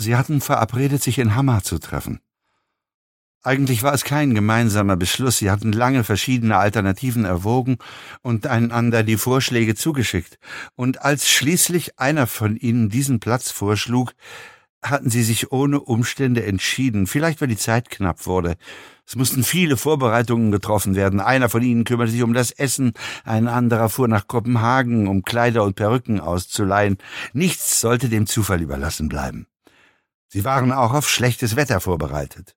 Sie hatten verabredet, sich in Hammer zu treffen. Eigentlich war es kein gemeinsamer Beschluss, sie hatten lange verschiedene Alternativen erwogen und einander die Vorschläge zugeschickt, und als schließlich einer von ihnen diesen Platz vorschlug, hatten sie sich ohne Umstände entschieden, vielleicht weil die Zeit knapp wurde. Es mussten viele Vorbereitungen getroffen werden. Einer von ihnen kümmerte sich um das Essen, ein anderer fuhr nach Kopenhagen, um Kleider und Perücken auszuleihen. Nichts sollte dem Zufall überlassen bleiben. Sie waren auch auf schlechtes Wetter vorbereitet.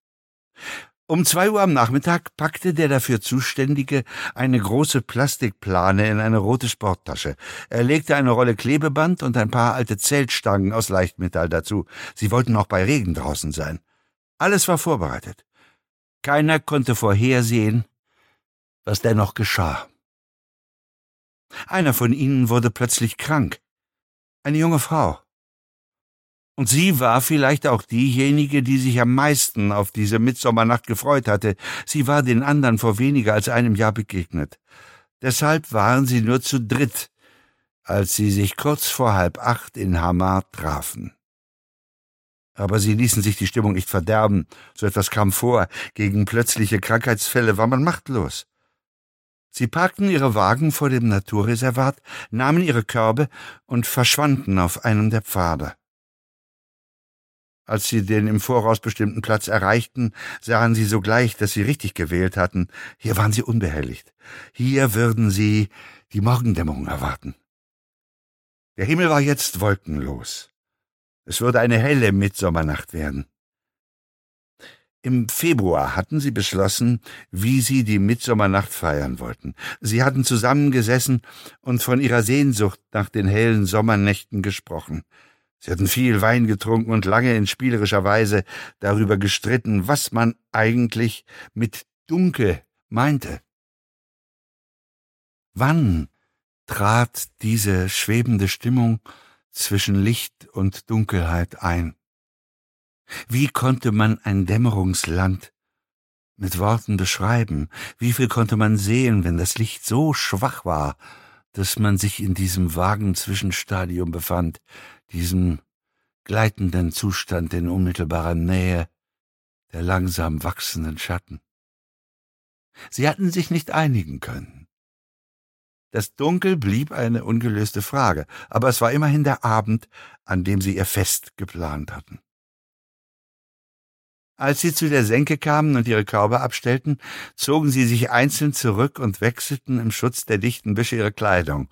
Um zwei Uhr am Nachmittag packte der dafür Zuständige eine große Plastikplane in eine rote Sporttasche. Er legte eine Rolle Klebeband und ein paar alte Zeltstangen aus Leichtmetall dazu. Sie wollten auch bei Regen draußen sein. Alles war vorbereitet. Keiner konnte vorhersehen, was dennoch geschah. Einer von ihnen wurde plötzlich krank. Eine junge Frau. Und sie war vielleicht auch diejenige, die sich am meisten auf diese Mitsommernacht gefreut hatte. Sie war den anderen vor weniger als einem Jahr begegnet. Deshalb waren sie nur zu dritt, als sie sich kurz vor halb acht in Hamar trafen. Aber sie ließen sich die Stimmung nicht verderben. So etwas kam vor. Gegen plötzliche Krankheitsfälle war man machtlos. Sie parkten ihre Wagen vor dem Naturreservat, nahmen ihre Körbe und verschwanden auf einem der Pfade. Als sie den im Voraus bestimmten Platz erreichten, sahen sie sogleich, dass sie richtig gewählt hatten. Hier waren sie unbehelligt. Hier würden sie die Morgendämmerung erwarten. Der Himmel war jetzt wolkenlos. Es würde eine helle Mitsommernacht werden. Im Februar hatten sie beschlossen, wie sie die Mitsommernacht feiern wollten. Sie hatten zusammengesessen und von ihrer Sehnsucht nach den hellen Sommernächten gesprochen. Sie hatten viel Wein getrunken und lange in spielerischer Weise darüber gestritten, was man eigentlich mit dunkel meinte. Wann trat diese schwebende Stimmung zwischen Licht und Dunkelheit ein? Wie konnte man ein Dämmerungsland mit Worten beschreiben? Wie viel konnte man sehen, wenn das Licht so schwach war, dass man sich in diesem vagen Zwischenstadium befand, diesem gleitenden Zustand in unmittelbarer Nähe der langsam wachsenden Schatten. Sie hatten sich nicht einigen können. Das Dunkel blieb eine ungelöste Frage, aber es war immerhin der Abend, an dem sie ihr Fest geplant hatten. Als sie zu der Senke kamen und ihre Körbe abstellten, zogen sie sich einzeln zurück und wechselten im Schutz der dichten Büsche ihre Kleidung.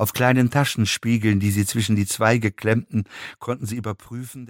Auf kleinen Taschenspiegeln, die sie zwischen die Zweige klemmten, konnten sie überprüfen,